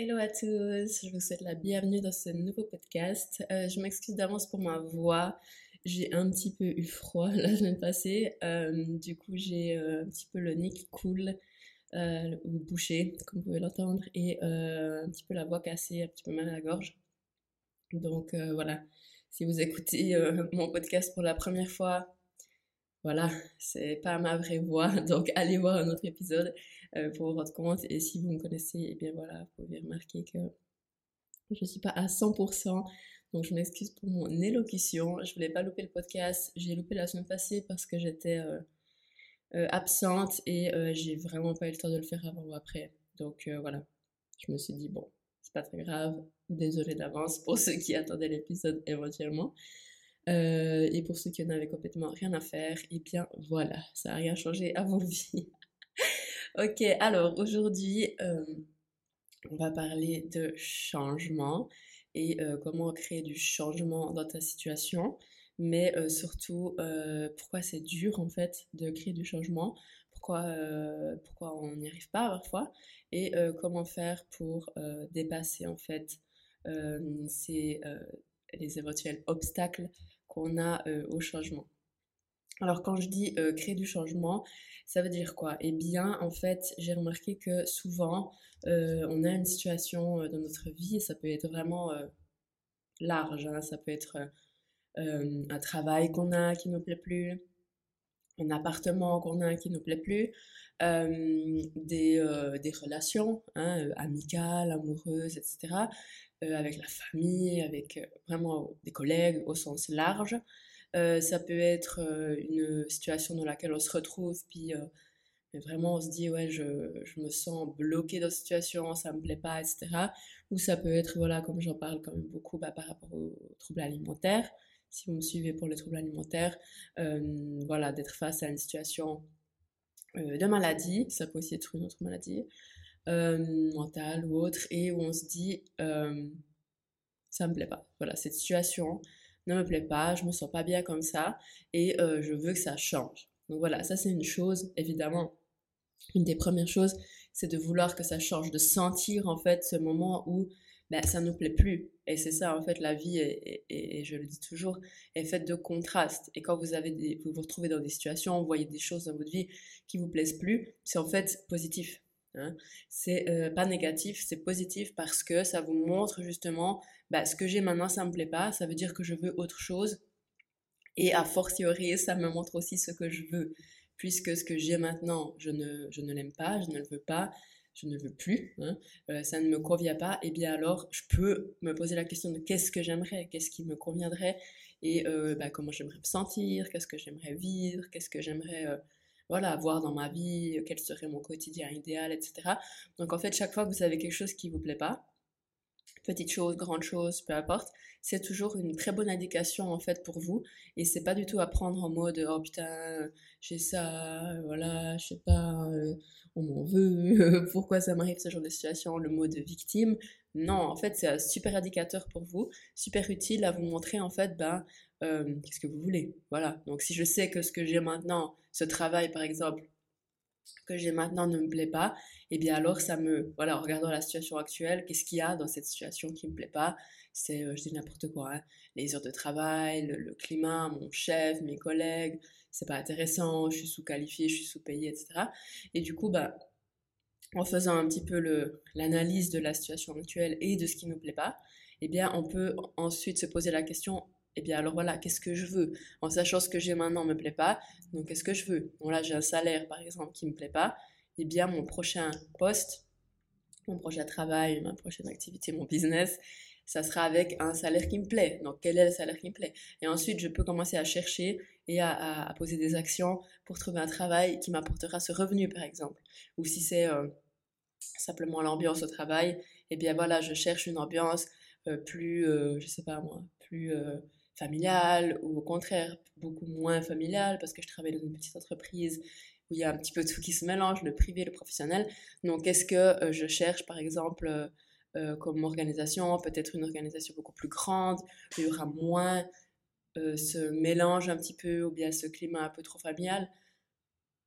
Hello à tous, je vous souhaite la bienvenue dans ce nouveau podcast. Euh, je m'excuse d'avance pour ma voix, j'ai un petit peu eu froid la semaine passée, euh, du coup j'ai euh, un petit peu le nez qui coule ou bouché, comme vous pouvez l'entendre, et un petit peu la voix cassée, un petit peu mal à la gorge. Donc voilà, si vous écoutez mon podcast pour la première fois, voilà, c'est pas ma vraie voix, donc allez voir un autre épisode pour vous rendre compte. Et si vous me connaissez, et eh bien voilà, vous pouvez remarquer que je ne suis pas à 100%. Donc je m'excuse pour mon élocution. Je voulais pas louper le podcast. J'ai loupé la semaine passée parce que j'étais euh, euh, absente et j'ai vraiment pas eu le temps de le faire avant ou après. Donc voilà, je me suis dit bon, c'est pas très grave. Désolée d'avance pour ceux qui attendaient l'épisode éventuellement. et pour ceux qui n'avaient complètement rien à faire, et eh bien voilà, ça n'a rien changé à vos vies. Ok, alors aujourd'hui, euh, on va parler de changement et euh, comment créer du changement dans ta situation, mais euh, surtout pourquoi c'est dur en fait de créer du changement, pourquoi, pourquoi on n'y arrive pas parfois? Et comment faire pour dépasser en fait ces, les éventuels obstacles qu'on a au changement? Alors quand je dis créer du changement, ça veut dire quoi? Eh bien, en fait, j'ai remarqué que souvent, euh, on a une situation euh, dans notre vie, et ça peut être vraiment euh, large, hein. ça peut être un travail qu'on a qui ne nous plaît plus, un appartement qu'on a qui ne nous plaît plus, des, des, relations hein, amicales, amoureuses, etc., avec la famille, avec vraiment des collègues au sens large. Euh, ça peut être euh, une situation dans laquelle on se retrouve, puis euh, vraiment on se dit ouais je, je, me sens bloqué dans cette situation, ça me plaît pas, etc. Ou ça peut être voilà comme j'en parle quand même beaucoup bah, par rapport aux troubles alimentaires. Si vous me suivez pour les troubles alimentaires, voilà d'être face à une situation de maladie, ça peut aussi être une autre maladie mentale ou autre, et où on se dit ça me plaît pas. Voilà cette situation ne me plaît pas, je me sens pas bien comme ça et euh, je veux que ça change. Donc voilà, ça c'est une chose, évidemment. Une des premières choses, c'est de vouloir que ça change, de sentir en fait ce moment où ben, ça nous plaît plus. Et c'est ça, en fait, la vie, et je le dis toujours, est faite de contrastes. Et quand vous, avez des, vous vous retrouvez dans des situations, vous voyez des choses dans votre vie qui vous plaisent plus, c'est en fait positif. Hein. C'est euh, pas négatif, c'est positif parce que ça vous montre justement bah, ce que j'ai maintenant, ça me plaît pas, ça veut dire que je veux autre chose. Et a fortiori, ça me montre aussi ce que je veux. Puisque ce que j'ai maintenant, je ne, je ne l'aime pas, je ne le veux pas, je ne veux plus, hein, euh, ça ne me convient pas, et bien alors je peux me poser la question de qu'est-ce que j'aimerais, qu'est-ce qui me conviendrait, et euh, bah, comment j'aimerais me sentir, qu'est-ce que j'aimerais vivre, qu'est-ce que j'aimerais voilà, avoir dans ma vie, quel serait mon quotidien idéal, etc. Donc en fait, chaque fois que vous avez quelque chose qui vous plaît pas, petite chose, grande chose, peu importe, c'est toujours une très bonne indication en fait pour vous et c'est pas du tout à prendre en mode oh putain j'ai ça, voilà, je sais pas, euh, on m'en veut, pourquoi ça m'arrive ce genre de situation, le mode victime. Non, en fait c'est un super indicateur pour vous, super utile à vous montrer en fait ben euh, qu'est-ce que vous voulez. Voilà. Donc si je sais que ce que j'ai maintenant, ce travail par exemple, que j'ai maintenant ne me plaît pas, et eh bien alors ça me, voilà, en regardant la situation actuelle, qu'est-ce qu'il y a dans cette situation qui me plaît pas C'est, euh, je dis n'importe quoi, hein, les heures de travail, le, climat, mon chef, mes collègues, c'est pas intéressant, je suis sous-qualifiée, je suis sous-payée, etc. Et du coup, bah, en faisant un petit peu l'analyse de la situation actuelle et de ce qui ne nous plaît pas, eh bien on peut ensuite se poser la question eh bien alors voilà, qu'est-ce que je veux? En sachant ce que j'ai maintenant ne me plaît pas, donc qu'est-ce que je veux? Bon là j'ai un salaire par exemple qui me plaît pas, eh bien mon prochain poste, mon prochain travail, ma prochaine activité, mon business, ça sera avec un salaire qui me plaît. Donc quel est le salaire qui me plaît? Et ensuite je peux commencer à chercher et à, poser des actions pour trouver un travail qui m'apportera ce revenu par exemple. Ou si c'est euh, simplement l'ambiance au travail, eh bien voilà, je cherche une ambiance euh, plus, euh, je sais pas moi, plus familiale ou au contraire beaucoup moins familiale parce que je travaille dans une petite entreprise où il y a un petit peu tout qui se mélange, le privé, le professionnel. Donc, est-ce que euh, je cherche, par exemple, euh, euh, comme organisation, peut-être une organisation beaucoup plus grande, où il y aura moins ce mélange un petit peu, ou bien ce climat un peu trop familial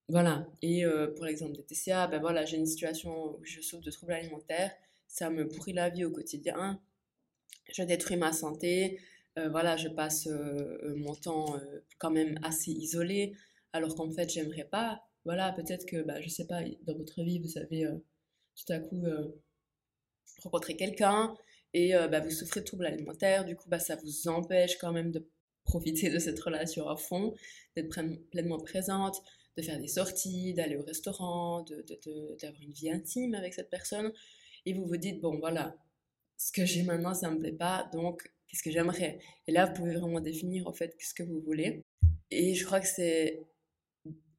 Voilà. Et pour l'exemple des TCA, ben voilà, j'ai une situation où je souffre de troubles alimentaires. ça me pourrit la vie au quotidien, je détruis ma santé, euh, voilà, je passe euh, mon temps quand même assez isolé, alors qu'en fait, j'aimerais pas. Voilà, peut-être que, bah, je sais pas, dans votre vie, vous avez tout à coup rencontré quelqu'un et bah, vous souffrez de troubles alimentaires, du coup, bah, ça vous empêche quand même de profiter de cette relation à fond, d'être pleinement présente, de faire des sorties, d'aller au restaurant, d'avoir une vie intime avec cette personne. Et vous vous dites, bon voilà, ce que j'ai maintenant, ça ne me plaît pas, donc qu'est-ce que j'aimerais? Et là, vous pouvez vraiment définir en fait ce que vous voulez. Et je crois que c'est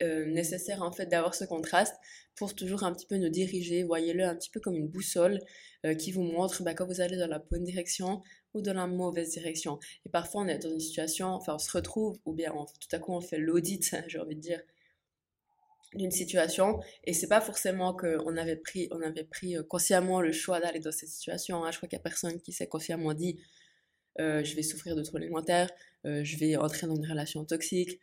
euh, nécessaire en fait d'avoir ce contraste pour toujours un petit peu nous diriger. Voyez-le un petit peu comme une boussole euh, qui vous montre bah, quand vous allez dans la bonne direction ou dans la mauvaise direction. Et parfois on est dans une situation, enfin on se retrouve, ou bien tout à coup on fait l'audit, j'ai envie de dire, d'une situation et c'est pas forcément qu'on avait pris on avait pris euh, consciemment le choix d'aller dans cette situation hein. je crois qu'il y a personne qui s'est consciemment dit je vais souffrir de troubles alimentaires euh, je vais entrer dans une relation toxique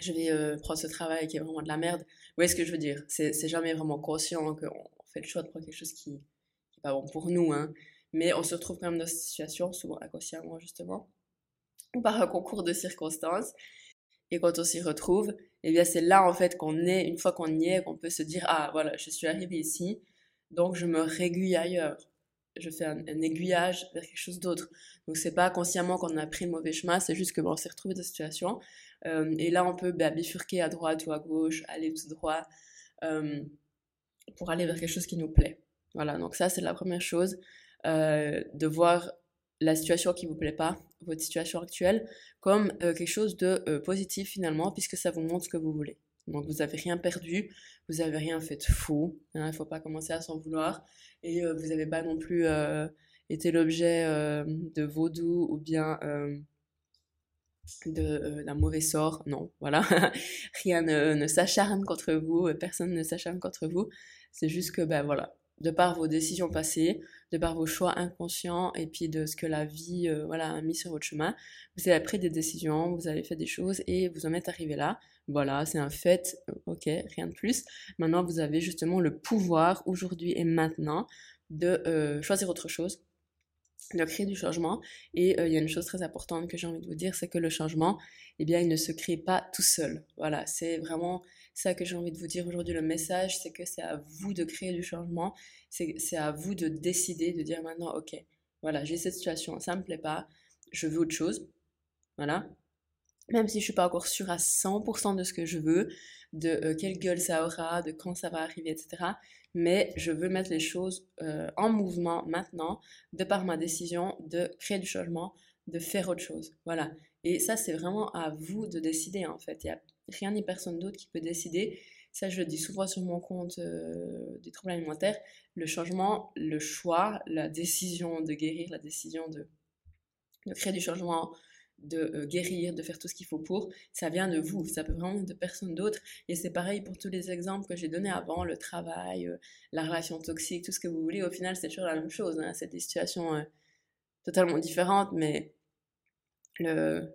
je vais prendre ce travail qui est vraiment de la merde vous voyez ce que je veux dire? C'est jamais vraiment conscient qu'on fait le choix de prendre quelque chose qui, n'est pas bon pour nous hein. mais on se retrouve quand même dans cette situation souvent inconsciemment justement ou par un concours de circonstances et quand on s'y retrouve, eh bien c'est là en fait qu'on est, une fois qu'on y est, qu'on peut se dire ah voilà, je suis arrivé ici, donc je me réguille ailleurs. Je fais un, aiguillage vers quelque chose d'autre. Donc c'est pas consciemment qu'on a pris le mauvais chemin, c'est juste que bon, on s'est retrouvé dans cette situation. Euh, et là on peut bah, bifurquer à droite ou à gauche, aller tout droit euh, pour aller vers quelque chose qui nous plaît. Voilà, donc ça c'est la première chose, euh, de voir la situation qui vous plaît pas, votre situation actuelle, comme quelque chose de positif finalement, puisque ça vous montre ce que vous voulez. Donc vous n'avez rien perdu, vous n'avez rien fait de fou, hein, il ne faut pas commencer à s'en vouloir, et euh, vous n'avez pas non plus été l'objet de vaudou ou bien d'un mauvais sort, non, voilà, rien ne, ne s'acharne contre vous, personne ne s'acharne contre vous, c'est juste que, ben voilà, de par vos décisions passées, de par vos choix inconscients et puis de ce que la vie euh, voilà, a mis sur votre chemin. Vous avez pris des décisions, vous avez fait des choses et vous en êtes arrivé là. Voilà, c'est un fait, euh, ok, rien de plus. Maintenant, vous avez justement le pouvoir aujourd'hui et maintenant de euh, choisir autre chose, de créer du changement. Et il y a une chose très importante que j'ai envie de vous dire, c'est que le changement, eh bien, il ne se crée pas tout seul. Voilà, c'est vraiment ça que j'ai envie de vous dire aujourd'hui. Le message, c'est que c'est à vous de créer du changement. C'est à vous de décider, de dire maintenant, ok, voilà, j'ai cette situation, ça me plaît pas, je veux autre chose. Voilà. Même si je suis pas encore sûre à 100% de ce que je veux, de euh, quelle gueule ça aura, de quand ça va arriver, etc. Mais je veux mettre les choses euh, en mouvement maintenant, de par ma décision de créer du changement, de faire autre chose. Voilà. Et ça, c'est vraiment à vous de décider en fait. Il rien ni personne d'autre qui peut décider. Ça, je le dis souvent sur mon compte euh, des troubles alimentaires. Le changement, le choix, la décision de guérir, la décision de, de créer du changement, de euh, guérir, de faire tout ce qu'il faut pour, ça vient de vous, ça peut vraiment de personne d'autre. Et c'est pareil pour tous les exemples que j'ai donnés avant, le travail, euh, la relation toxique, tout ce que vous voulez. Au final, c'est toujours la même chose. Hein. C'est des situations totalement différentes, mais le,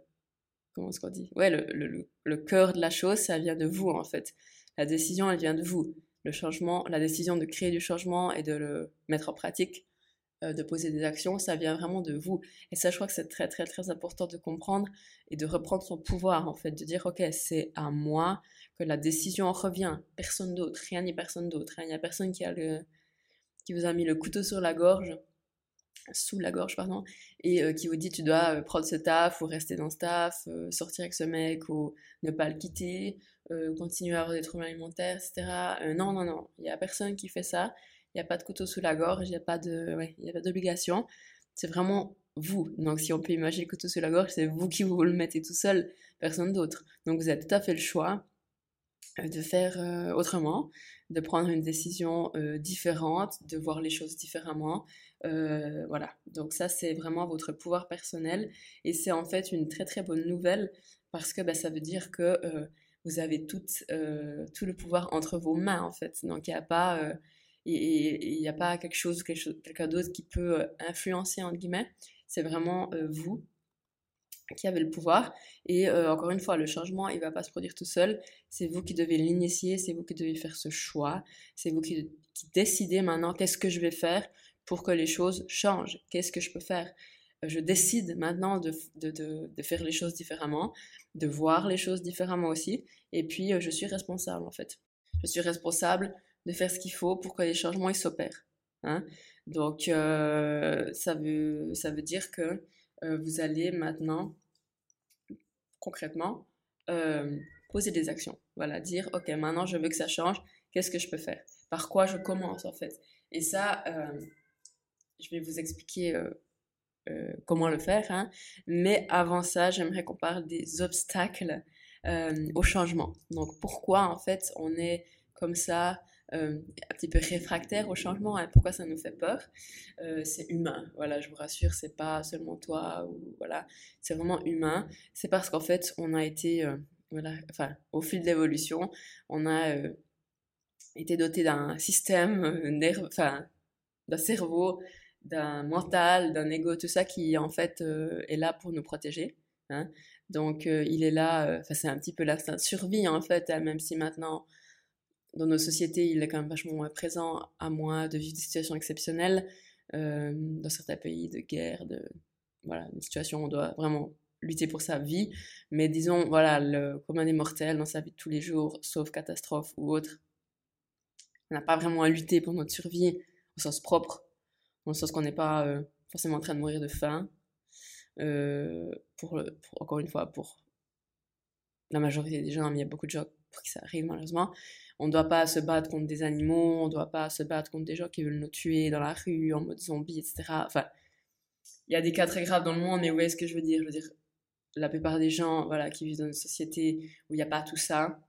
comment ce qu'on dit? Ouais, le, le, le, cœur de la chose, ça vient de vous en fait. La décision, elle vient de vous. Le changement, la décision de créer du changement et de le mettre en pratique, euh, de poser des actions, ça vient vraiment de vous. Et ça, je crois que c'est très très très important de comprendre et de reprendre son pouvoir en fait, de dire ok, c'est à moi que la décision revient, personne d'autre, rien ni personne d'autre. Il n'y a personne qui a le qui vous a mis le couteau sur la gorge sous la gorge, pardon, et euh, qui vous dit tu dois euh, prendre ce taf ou rester dans ce taf, euh, sortir avec ce mec ou ne pas le quitter, continuer à avoir des troubles alimentaires, etc. non, non, non, il n'y a personne qui fait ça, il n'y a pas de couteau sous la gorge, il n'y a pas de, ouais, d'obligation, c'est vraiment vous. Donc si on peut imaginer le couteau sous la gorge, c'est vous qui vous le mettez tout seul, personne d'autre. Donc vous avez tout à fait le choix de faire autrement, de prendre une décision différente, de voir les choses différemment, euh, voilà, donc ça c'est vraiment votre pouvoir personnel et c'est en fait une très très bonne nouvelle parce que bah, ça veut dire que euh, vous avez tout, euh, tout le pouvoir entre vos mains en fait. Donc il n'y a pas il a pas quelque chose, quelqu'un d'autre qui peut influencer entre guillemets. C'est vraiment vous. qui avez le pouvoir. Et euh, encore une fois, le changement, il va pas se produire tout seul. C'est vous qui devez l'initier, c'est vous qui devez faire ce choix. C'est vous qui, décidez maintenant qu'est-ce que je vais faire pour que les choses changent. Qu'est-ce que je peux faire? Je décide maintenant de, faire les choses différemment, de voir les choses différemment aussi. Et puis, euh, je suis responsable en fait. Je suis responsable de faire ce qu'il faut pour que les changements s'opèrent. Hein. Donc, euh, ça, veut, ça veut dire que vous allez maintenant concrètement, euh, poser des actions. Voilà, dire, OK, maintenant je veux que ça change, qu'est-ce que je peux faire? Par quoi je commence en fait? Et ça, euh, je vais vous expliquer euh, comment le faire. Hein. Mais avant ça, j'aimerais qu'on parle des obstacles au changement. Donc pourquoi en fait on est comme ça euh, un petit peu réfractaire au changement. Hein. Pourquoi ça nous fait peur euh, C'est humain. Voilà, je vous rassure, c'est pas seulement toi ou voilà, c'est vraiment humain. C'est parce qu'en fait, on a été, euh, voilà, enfin, au fil de l'évolution, on a été doté d'un système enfin, d'un cerveau, d'un mental, d'un ego, tout ça qui en fait est là pour nous protéger. Hein. Donc il est là, enfin c'est un petit peu de survie en fait, hein, même si maintenant dans nos sociétés, il est quand même vachement présent, à moins de vivre des situations exceptionnelles. Euh, dans certains pays de guerre, de voilà, une situation où on doit vraiment lutter pour sa vie. Mais disons, voilà, le commun des mortels dans sa vie de tous les jours, sauf catastrophe ou autre, on n'a pas vraiment à lutter pour notre survie au sens propre, dans le sens qu'on n'est pas euh, forcément en train de mourir de faim. Euh, pour, encore une fois, pour la majorité des gens, mais il y a beaucoup de gens pour qui ça arrive malheureusement. On ne doit pas se battre contre des animaux, on ne doit pas se battre contre des gens qui veulent nous tuer dans la rue, en mode zombie, etc. Enfin, il y a des cas très graves dans le monde, mais où est-ce que je veux dire? Je veux dire, la plupart des gens voilà, qui vivent dans une société où il n'y a pas tout ça,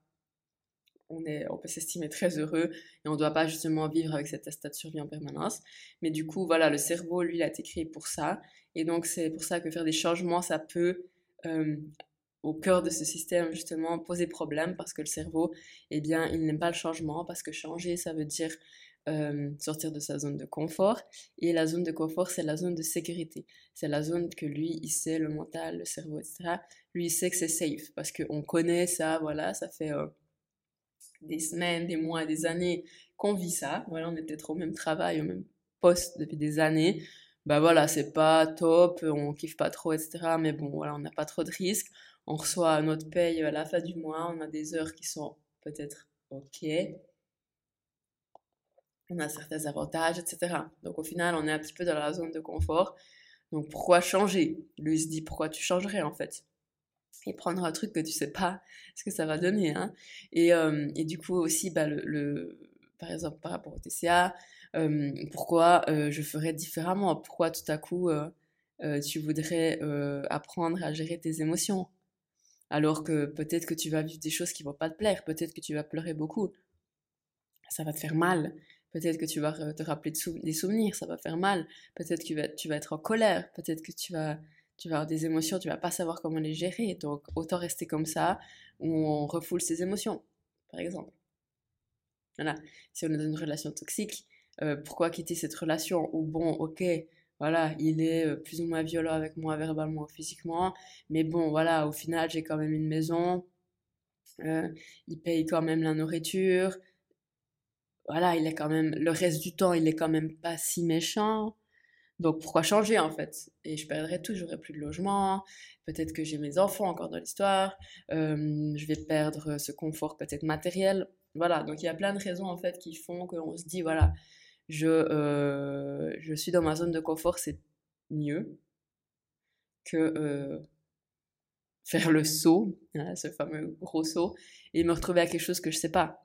on, est, on peut s'estimer très heureux et on ne doit pas justement vivre avec cet état de survie en permanence. Mais du coup, voilà, le cerveau, lui, il a été créé pour ça. Et donc, c'est pour ça que faire des changements, ça peut euh, au cœur de ce système justement poser problème parce que le cerveau, eh bien, il n'aime pas le changement parce que changer, ça veut dire euh, sortir de sa zone de confort. Et la zone de confort, c'est la zone de sécurité. C'est la zone que lui, il sait, le mental, le cerveau, etc. Lui, il sait que c'est safe parce qu'on connaît ça, voilà, ça fait euh, des semaines, des mois, des années qu'on vit ça. Voilà, on est peut-être au même travail, au même poste depuis des années. Bah voilà, c'est pas top, on kiffe pas trop, etc. Mais bon, voilà, on n'a pas trop de risques on reçoit notre paye à la fin du mois, on a des heures qui sont peut-être OK, on a certains avantages, etc. Donc au final, on est un petit peu dans la zone de confort. Donc pourquoi changer? Lui se dit pourquoi tu changerais en fait? Et prendre un truc que tu sais pas ce que ça va donner. Hein et, euh, et, du coup aussi, bah, par exemple par rapport au TCA, euh, pourquoi euh, je ferais différemment? Pourquoi tout à coup tu voudrais apprendre à gérer tes émotions? Alors que peut-être que tu vas vivre des choses qui vont pas te plaire, peut-être que tu vas pleurer beaucoup, ça va te faire mal, peut-être que tu vas te rappeler des souvenirs, ça va faire mal, peut-être que tu vas, être en colère, peut-être que tu vas, avoir des émotions, tu vas pas savoir comment les gérer, donc autant rester comme ça, où on refoule ses émotions, par exemple. Voilà, si on est dans une relation toxique, euh, pourquoi quitter cette relation Ou bon, ok, voilà, il est euh, plus ou moins violent avec moi verbalement ou physiquement, mais bon, voilà, au final, j'ai quand même une maison, euh, il paye quand même la nourriture, voilà, il est quand même, le reste du temps, il est quand même pas si méchant. Donc pourquoi changer en fait? Et je perdrai tout, j'aurai plus de logement, peut-être que j'ai mes enfants encore dans l'histoire, euh, je vais perdre ce confort peut-être matériel. Voilà, donc il y a plein de raisons en fait qui font qu'on se dit voilà, je, euh, je suis dans ma zone de confort, c'est mieux que euh, faire le saut, hein, ce fameux gros saut, et me retrouver à quelque chose que je sais pas.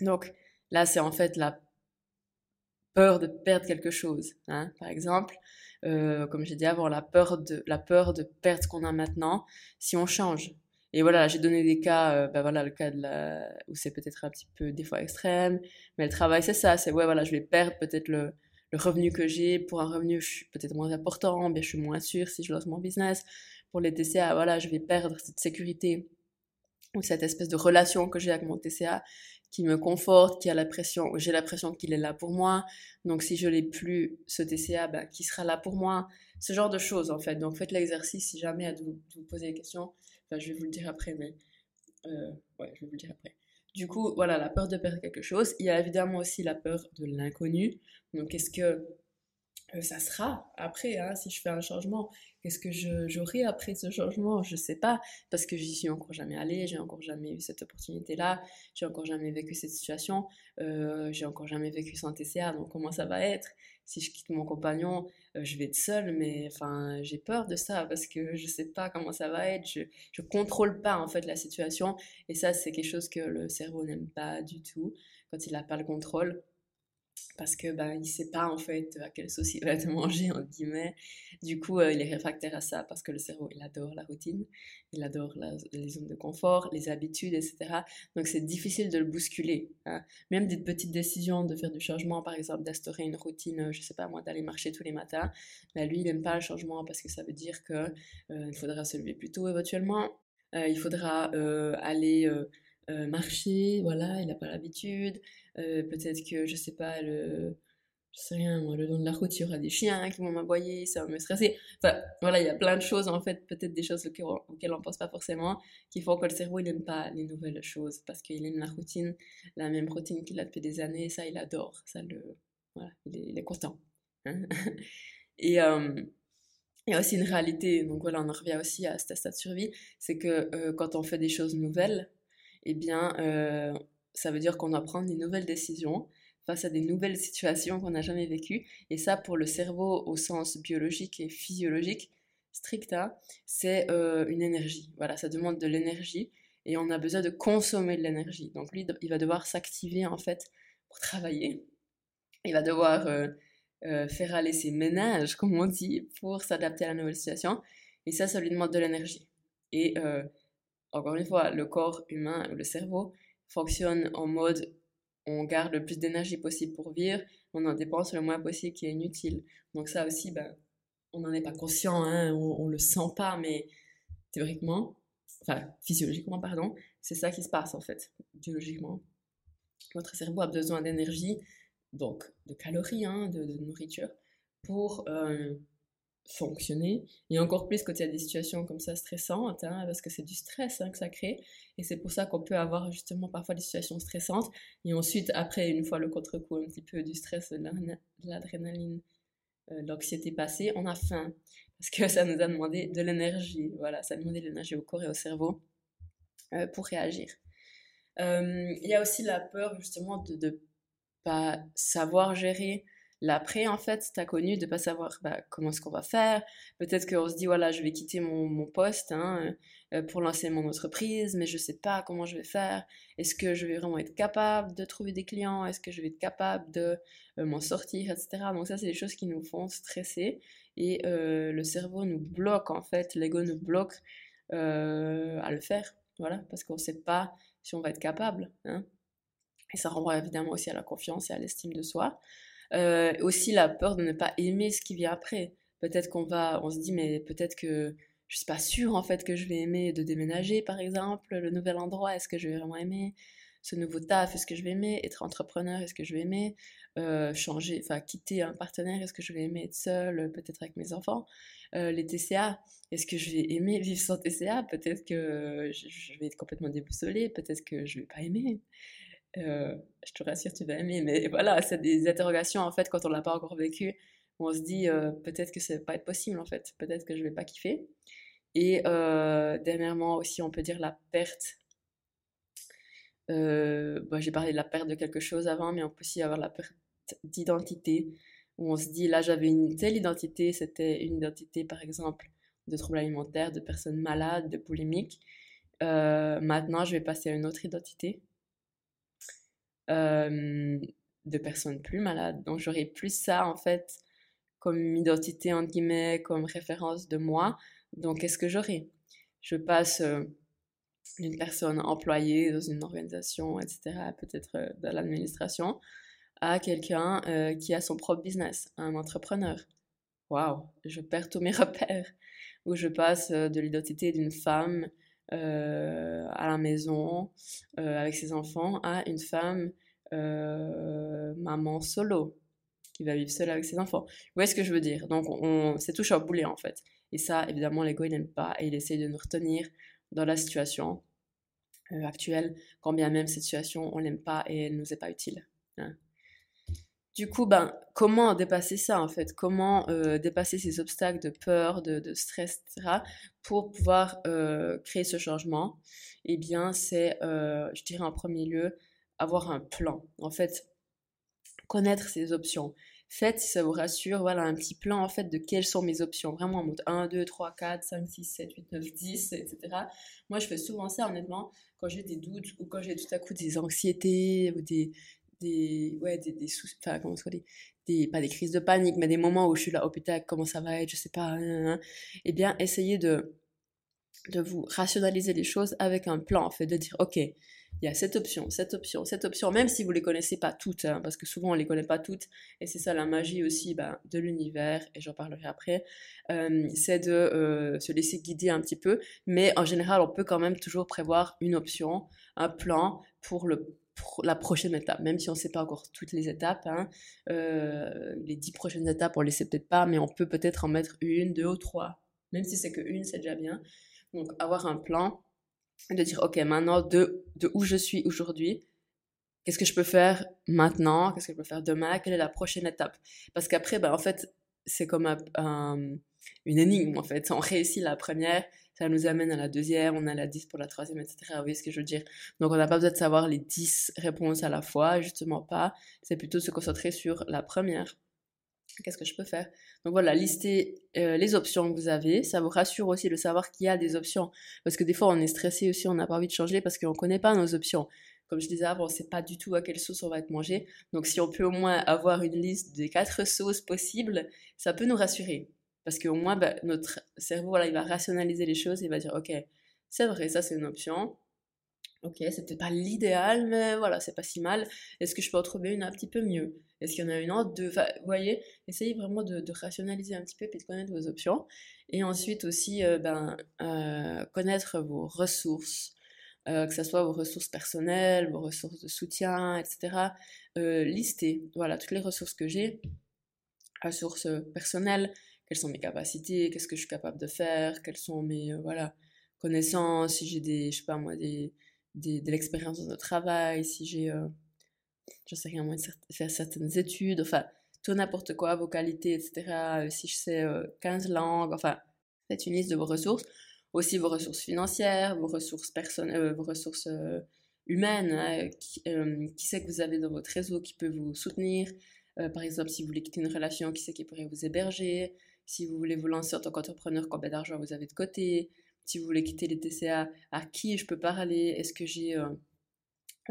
Donc là, c'est en fait la peur de perdre quelque chose. Hein. Par exemple, euh, comme j'ai dit avant, la peur de, la peur de perdre ce qu'on a maintenant si on change. Et voilà, j'ai donné des cas, euh, bah voilà, le cas de la, où c'est peut-être un petit peu des fois extrême, mais le travail c'est ça, c'est ouais, voilà, je vais perdre peut-être le, le revenu que j'ai pour un revenu peut-être moins important, bien je suis moins sûre si je lance mon business. Pour les TCA, voilà, je vais perdre cette sécurité ou cette espèce de relation que j'ai avec mon TCA qui me conforte, qui a l'impression, j'ai l'impression qu'il est là pour moi. Donc si je l'ai plus, ce TCA, ben, qui sera là pour moi Ce genre de choses en fait. Donc faites l'exercice si jamais vous, vous poser des questions. Enfin, je vais vous le dire après, mais euh, ouais, je vais vous le dire après. Du coup, voilà, la peur de perdre quelque chose. Il y a évidemment aussi la peur de l'inconnu. Donc, qu'est-ce que ça sera après, hein, si je fais un changement. Qu'est-ce que j'aurai après ce changement? Je ne sais pas, parce que j'y suis encore jamais allée, j'ai encore jamais eu cette opportunité-là, j'ai encore jamais vécu cette situation, euh, j'ai encore jamais vécu sans TCA, donc comment ça va être? Si je quitte mon compagnon, euh, je vais être seule, mais enfin, j'ai peur de ça parce que je ne sais pas comment ça va être, je ne contrôle pas en fait la situation, et ça c'est quelque chose que le cerveau n'aime pas du tout quand il n'a pas le contrôle parce que ben il sait pas en fait à quelle sauce il va te manger en guillemets. Du coup euh, il est réfractaire à ça parce que le cerveau il adore la routine il adore les zones de confort les habitudes etc donc c'est difficile de le bousculer hein. même des petites décisions de faire du changement par exemple d'instaurer une routine je sais pas moi d'aller marcher tous les matins ben, lui il aime pas le changement parce que ça veut dire que euh, il faudra se lever plus tôt éventuellement. Euh, il faudra aller marcher voilà il n'a pas l'habitude euh, peut-être que, je sais pas, le, je sais rien, moi, le long de la route, il y aura des chiens qui vont m'aboyer, ça va me stresser. Enfin, voilà, il y a plein de choses, en fait, peut-être des choses auxquelles, on pense pas forcément, qui font que le cerveau, il n'aime pas les nouvelles choses, parce qu'il aime la routine, la même routine qu'il a depuis des années, ça, il adore, ça, le, voilà, il est, content. Et, euh, il y a aussi une réalité, donc voilà, on en revient aussi à cet stade de survie, c'est que euh, quand on fait des choses nouvelles, eh bien, ça veut dire qu'on doit prendre des nouvelles décisions face à des nouvelles situations qu'on n'a jamais vécues. Et ça, pour le cerveau au sens biologique et physiologique, strict, hein, c'est euh, une énergie. Voilà, ça demande de l'énergie et on a besoin de consommer de l'énergie. Donc lui, il va devoir s'activer en fait pour travailler. Il va devoir euh, euh, faire aller ses ménages, comme on dit, pour s'adapter à la nouvelle situation. Et ça, ça lui demande de l'énergie. Et encore une fois, le corps humain, le cerveau, fonctionne en mode on garde le plus d'énergie possible pour vivre, on en dépense le moins possible qui est inutile. Donc ça aussi, ben, on n'en est pas conscient, hein, on, ne le sent pas, mais théoriquement, enfin physiologiquement, pardon, c'est ça qui se passe en fait, biologiquement. Votre cerveau a besoin d'énergie, donc de calories, hein, de, nourriture, pour euh, fonctionner. Et encore plus quand il y a des situations comme ça stressantes, hein, parce que c'est du stress hein, que ça crée. Et c'est pour ça qu'on peut avoir justement parfois des situations stressantes. Et ensuite, après, une fois le contre-coup un petit peu du stress, de l'adrénaline, euh, l'anxiété passée, on a faim. Parce que ça nous a demandé de l'énergie. Voilà, ça a demandé de l'énergie au corps et au cerveau euh, pour réagir. Euh, il y a aussi la peur justement de ne pas savoir gérer L'après, en fait, t'as connu de pas savoir bah, comment est-ce qu'on va faire. Peut-être qu'on se dit, voilà, je vais quitter mon, poste hein, euh, pour lancer mon entreprise, mais je sais pas comment je vais faire. Est-ce que je vais vraiment être capable de trouver des clients? Est-ce que je vais être capable de euh, m'en sortir, etc. Donc ça, c'est des choses qui nous font stresser et euh, le cerveau nous bloque, en fait, l'ego nous bloque à le faire. Voilà, parce qu'on sait pas si on va être capable. Hein. Et ça renvoie évidemment aussi à la confiance et à l'estime de soi. Euh, aussi la peur de ne pas aimer ce qui vient après. Peut-être qu'on va, on se dit, mais peut-être que je suis pas sûre en fait que je vais aimer de déménager par exemple, le nouvel endroit, est-ce que je vais vraiment aimer ce nouveau taf, est-ce que je vais aimer être entrepreneur, est-ce que je vais aimer euh, changer, enfin quitter un partenaire, est-ce que je vais aimer être seule, peut-être avec mes enfants, euh, les TCA, est-ce que je vais aimer vivre sans TCA, peut-être que je, vais être complètement déboussolée, peut-être que je vais pas aimer. Euh, je te rassure, tu vas aimer. Mais voilà, c'est des interrogations, en fait, quand on l'a pas encore vécu, on se dit euh, peut-être que ça va pas être possible, en fait. Peut-être que je vais pas kiffer. Et euh, dernièrement aussi, on peut dire la perte. Bah, j'ai parlé de la perte de quelque chose avant, mais on peut aussi avoir la perte d'identité, où on se dit là, j'avais une telle identité, c'était une identité, par exemple, de troubles alimentaires, de personnes malades, de polémiques. maintenant, je vais passer à une autre identité de personnes plus malades. Donc j'aurais plus ça en fait comme identité entre guillemets, comme référence de moi. Donc qu'est-ce que j'aurais? Je passe d'une personne employée dans une organisation, etc., peut-être dans l'administration, à quelqu'un qui a son propre business, un entrepreneur. Waouh, je perds tous mes repères. Où je passe de l'identité d'une femme à la maison avec ses enfants à une femme maman solo qui va vivre seule avec ses enfants. Vous voyez ce que je veux dire? Donc, on, c'est tout chamboulé en fait. Et ça, évidemment, l'ego, il n'aime pas et il essaie de nous retenir dans la situation actuelle, quand bien même cette situation, on l'aime pas et elle nous est pas utile. Hein. Du coup, ben, comment dépasser ça en fait? Comment euh, dépasser ces obstacles de peur, de, stress, etc. pour pouvoir euh, créer ce changement? Eh bien, c'est, euh, je dirais en premier lieu, avoir un plan. En fait, connaître ses options. Faites, ça vous rassure, voilà, un petit plan en fait de quelles sont mes options. Vraiment en mode 1, 2, 3, 4, 5, 6, 7, 8, 9, 10, etc. Moi, je fais souvent ça honnêtement quand j'ai des doutes ou quand j'ai tout à coup des anxiétés ou des, des ouais des, des enfin comment des, des pas des crises de panique mais des moments où je suis là oh putain comment ça va être je sais pas eh bien essayez de de vous rationaliser les choses avec un plan en fait de dire ok il y a cette option, cette option, cette option, même si vous les connaissez pas toutes, hein, parce que souvent on les connaît pas toutes, et c'est ça la magie aussi ben, de l'univers, et j'en parlerai après, euh, c'est de euh, se laisser guider un petit peu, mais en général on peut quand même toujours prévoir une option, un plan pour le la prochaine étape, même si on ne sait pas encore toutes les étapes. Hein, euh, les dix prochaines étapes, on ne les sait peut-être pas, mais on peut peut-être en mettre une, deux ou trois. Même si c'est que une, c'est déjà bien. Donc, avoir un plan, de dire, OK, maintenant, de, de où je suis aujourd'hui, qu'est-ce que je peux faire maintenant, qu'est-ce que je peux faire demain, quelle est la prochaine étape? Parce qu'après, bah, en fait, c'est comme un, une énigme, en fait. On réussit la première, ça nous amène à la deuxième, on a la 10 pour la troisième, etc. Vous voyez ce que je veux dire? Donc on n'a pas besoin de savoir les 10 réponses à la fois, justement pas. C'est plutôt se concentrer sur la première. Qu'est-ce que je peux faire? Donc voilà, listez euh, les options que vous avez. Ça vous rassure aussi de savoir qu'il y a des options. Parce que des fois, on est stressé aussi, on n'a pas envie de changer parce qu'on ne connaît pas nos options. Comme je disais avant, on ne sait pas du tout à quelle sauce on va être mangé. Donc si on peut au moins avoir une liste des quatre sauces possibles, ça peut nous rassurer. Parce qu'au moins, bah, notre cerveau, voilà, il va rationaliser les choses, il va dire, ok, c'est vrai, ça c'est une option. Ok, c'est peut-être pas l'idéal, mais voilà, c'est pas si mal. Est-ce que je peux en trouver une un petit peu mieux? Est-ce qu'il y en a une autre? Deux Vous voyez, essayez vraiment de, rationaliser un petit peu et de connaître vos options. Et ensuite aussi, euh, ben, euh, connaître vos ressources, euh, que ce soit vos ressources personnelles, vos ressources de soutien, etc. lister, voilà, toutes les ressources que j'ai, ressources personnelles, quelles sont mes capacités, qu'est-ce que je suis capable de faire, quelles sont mes euh, voilà, connaissances, si j'ai des, je sais pas moi, des, des de l'expérience dans le travail, si j'ai, euh, je sais rien, moi, faire certaines études, enfin, tout n'importe quoi, vos qualités, etc. Euh, si je sais 15 langues, enfin, faites une liste de vos ressources. Aussi vos ressources financières, vos ressources personnelles, vos ressources humaines, hein, qui, qui sait que vous avez dans votre réseau qui peut vous soutenir. par exemple, si vous voulez quitter une relation, qui sait qui pourrait vous héberger si vous voulez vous lancer en tant qu'entrepreneur, combien d'argent vous avez de côté, si vous voulez quitter les TCA, à qui je peux parler, est-ce que j'ai euh,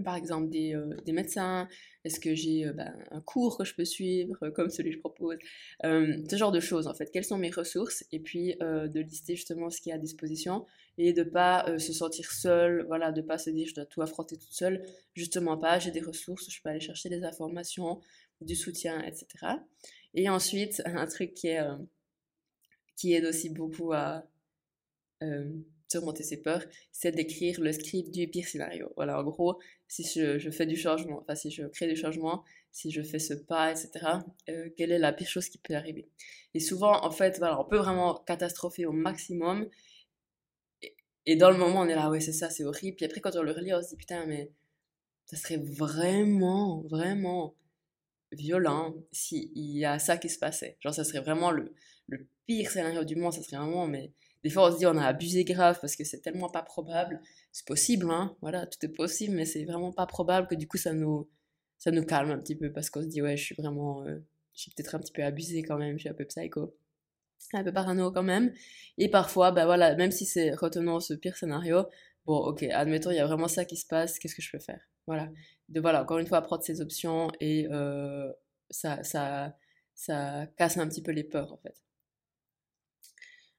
par exemple des, euh, des médecins, est-ce que j'ai euh, ben, un cours que je peux suivre comme celui que je propose, ce genre de choses en fait, quelles sont mes ressources? Et puis de lister justement ce qui est à disposition et de pas se sentir seul, voilà, de pas se dire je dois tout affronter toute seule, justement pas, j'ai des ressources, je peux aller chercher des informations, du soutien, etc. Et ensuite, un truc qui est qui aide aussi beaucoup à euh, surmonter ses peurs, c'est d'écrire le script du pire scénario. Voilà, en gros, si je, fais du changement, enfin si je crée du changement, si je fais ce pas, etc., euh, quelle est la pire chose qui peut arriver? Et souvent, en fait, voilà, on peut vraiment catastropher au maximum. Et, dans le moment, on est là, ouais, c'est ça, c'est horrible. Puis après, quand on le relit, on se dit, putain, mais ça serait vraiment, vraiment violent s'il y a ça qui se passait. Genre, ça serait vraiment le, le pire scénario du monde, ça serait vraiment, mais des fois on se dit on a abusé grave parce que c'est tellement pas probable. C'est possible, hein, voilà, tout est possible, mais c'est vraiment pas probable que du coup ça nous, ça nous calme un petit peu parce qu'on se dit ouais, je suis vraiment, euh, je suis peut-être un petit peu abusé quand même, je suis un peu psycho, un peu parano quand même. Et parfois, bah voilà, même si c'est retenant ce pire scénario, bon, ok, admettons, il y a vraiment ça qui se passe, qu'est-ce que je peux faire? Voilà. De voilà, encore une fois, prendre ses options et euh, ça, ça, ça casse un petit peu les peurs en fait.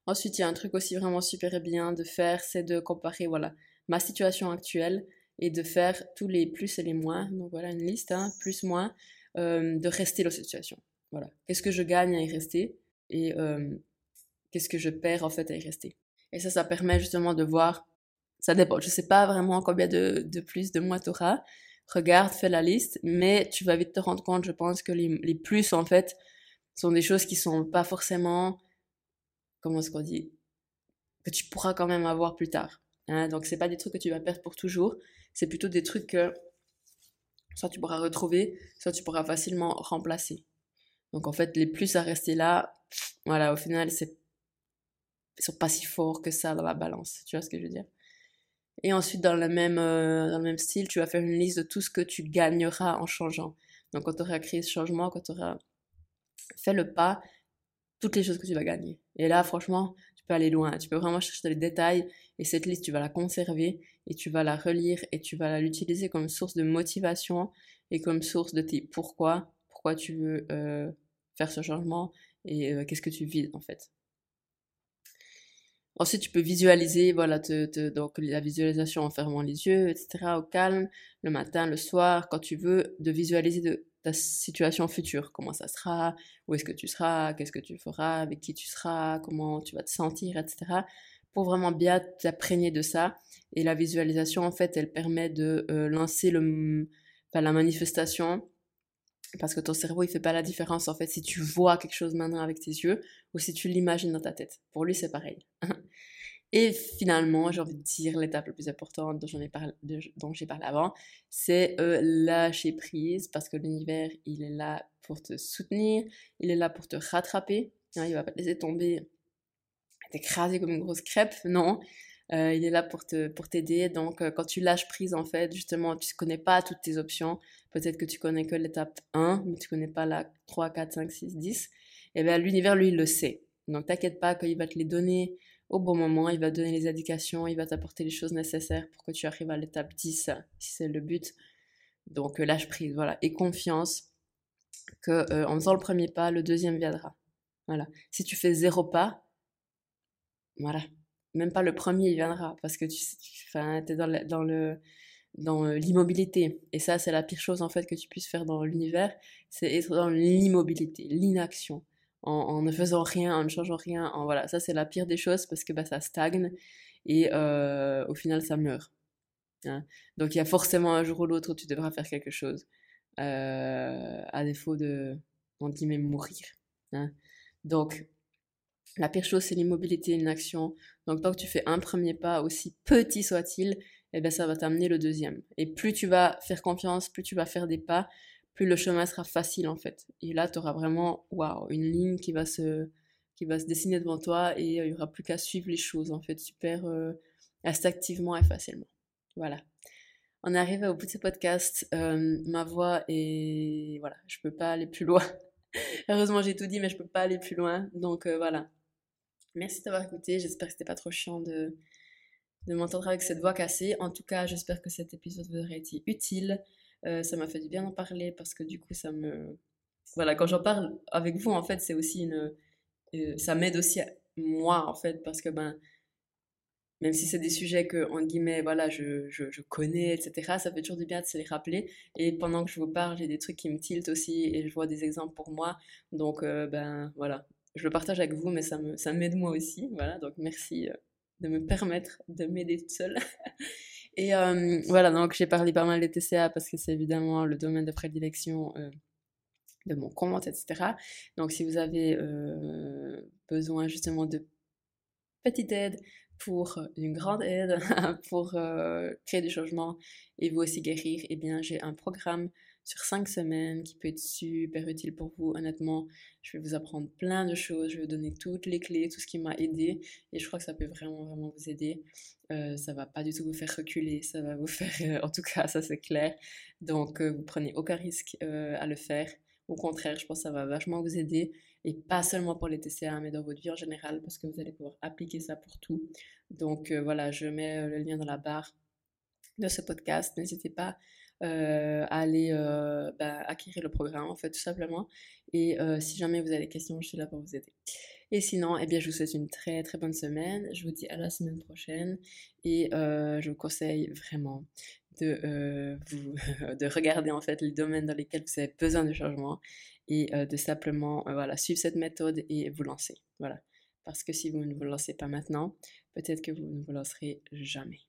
Ensuite, il y a un truc aussi vraiment super bien de faire, c'est de comparer voilà, ma situation actuelle et de faire tous les plus et les moins. Donc voilà une liste, hein, plus, moins, euh, de rester dans cette situation. Voilà. Qu'est-ce que je gagne à y rester et euh, qu'est-ce que je perds en fait à y rester? Et ça, ça permet justement de voir Ça dépend. Je sais pas vraiment combien de, de plus de mois tu auras. Regarde, fais la liste, mais tu vas vite te rendre compte, je pense, que les, les plus, en fait, sont des choses qui sont pas forcément, comment est-ce qu'on dit, que tu pourras quand même avoir plus tard. Hein. Donc, c'est pas des trucs que tu vas perdre pour toujours. C'est plutôt des trucs que soit tu pourras retrouver, soit tu pourras facilement remplacer. Donc, en fait, les plus à rester là, voilà, au final, c'est, ils sont pas si forts que ça dans la balance. Tu vois ce que je veux dire? Et ensuite, dans le même, euh, dans le même style, tu vas faire une liste de tout ce que tu gagneras en changeant. Donc, quand tu auras créé ce changement, quand tu auras fait le pas, toutes les choses que tu vas gagner. Et là, franchement, tu peux aller loin. Tu peux vraiment chercher les détails et cette liste, tu vas la conserver et tu vas la relire et tu vas l'utiliser comme source de motivation et comme source de tes pourquoi, pourquoi tu veux euh, faire ce changement et euh, qu'est-ce que tu vis en fait. Ensuite, tu peux visualiser, voilà, te, donc la visualisation en fermant les yeux, etc., au calme, le matin, le soir, quand tu veux, de visualiser de ta situation future, comment ça sera, où est-ce que tu seras, qu'est-ce que tu feras, avec qui tu seras, comment tu vas te sentir, etc., pour vraiment bien t'imprégner de ça. Et la visualisation, en fait, elle permet de euh, lancer la manifestation parce que ton cerveau, il fait pas la différence, en fait, si tu vois quelque chose maintenant avec tes yeux ou si tu l'imagines dans ta tête. Pour lui, c'est pareil. Et finalement, j'ai envie de dire, l'étape la plus importante dont, ai parlé, j'ai parlé avant, c'est euh, lâcher prise parce que l'univers, il est là pour te soutenir, il est là pour te rattraper. Hein, il va pas te laisser tomber, t'écraser comme une grosse crêpe, non. Euh, il est là pour te pour t'aider. Donc, euh, quand tu lâches prise, en fait, justement, tu ne connais pas toutes tes options. Peut-être que tu connais que l'étape 1, mais tu connais pas la 3, 4, 5, 6, 10. Et bien, l'univers, lui, il le sait. Donc, t'inquiète pas qu'il va te les donner au bon moment. Il va donner les indications, il va t'apporter les choses nécessaires pour que tu arrives à l'étape 10, si c'est le but. Donc, euh, lâche prise, voilà. Et confiance que en faisant le premier pas, le deuxième viendra. Voilà. Si tu fais zéro pas, voilà, même pas le premier il viendra parce que tu es dans dans euh, l'immobilité et ça c'est la pire chose en fait que tu puisses faire dans l'univers c'est être dans l'immobilité l'inaction en, ne faisant rien en ne changeant rien en voilà ça c'est la pire des choses parce que bah, ça stagne et euh, au final ça meurt hein. donc il y a forcément un jour ou l'autre où tu devras faire quelque chose euh, à défaut de dit même mourir hein. donc la pire chose, c'est l'immobilité, l'inaction. Donc, tant que tu fais un premier pas, aussi petit soit-il, eh ben, ça va t'amener le deuxième. Et plus tu vas faire confiance, plus tu vas faire des pas, plus le chemin sera facile, en fait. Et là, tu auras vraiment, waouh, une ligne qui va se, qui va se dessiner devant toi et euh, il n'y aura plus qu'à suivre les choses, en fait, super euh, instinctivement et facilement. Voilà. On est arrivé au bout de ce podcast. Euh, ma voix est, voilà, je peux pas aller plus loin. Heureusement, j'ai tout dit, mais je peux pas aller plus loin. Donc, voilà. Merci d'avoir écouté. J'espère que c'était pas trop chiant de, de m'entendre avec cette voix cassée. En tout cas, j'espère que cet épisode vous aurait été utile. Euh, ça m'a fait du bien d'en parler parce que du coup, ça me. Voilà, quand j'en parle avec vous, en fait, c'est aussi une. Euh, ça m'aide aussi moi, en fait, parce que ben. Même si c'est des sujets que, en guillemets, voilà, je, je, je, connais, etc., ça fait toujours du bien de se les rappeler. Et pendant que je vous parle, j'ai des trucs qui me tiltent aussi et je vois des exemples pour moi. Donc, euh, ben voilà, je le partage avec vous, mais ça me ça m'aide moi aussi. Voilà, donc merci de me permettre de m'aider toute seule. Et euh, voilà, donc j'ai parlé pas mal des TCA parce que c'est évidemment le domaine de prédilection euh, de mon compte, etc. Donc si vous avez besoin justement de petite aide pour une grande aide pour créer du changement et vous aussi guérir, eh bien j'ai un programme sur cinq semaines qui peut être super utile pour vous. Honnêtement, je vais vous apprendre plein de choses, je vais vous donner toutes les clés, tout ce qui m'a aidé et je crois que ça peut vraiment, vraiment vous aider. Euh, ça va pas du tout vous faire reculer, ça va vous faire, euh, en tout cas, ça c'est clair. Donc, euh, vous prenez aucun risque à le faire. Au contraire, je pense que ça va vachement vous aider et pas seulement pour les TCA, mais dans votre vie en général parce que vous allez pouvoir appliquer ça pour tout. Donc, voilà, je mets le lien dans la barre de ce podcast. N'hésitez pas euh, aller euh, bah, acquérir le programme, en fait, tout simplement. Et euh, si jamais vous avez des questions, je suis là pour vous aider. Et sinon, eh bien, je vous souhaite une très très bonne semaine. Je vous dis à la semaine prochaine. Et je vous conseille vraiment de, vous, de regarder en fait les domaines dans lesquels vous avez besoin de changement et de simplement voilà, suivre cette méthode et vous lancer. Voilà. Parce que si vous ne vous lancez pas maintenant, peut-être que vous ne vous lancerez jamais.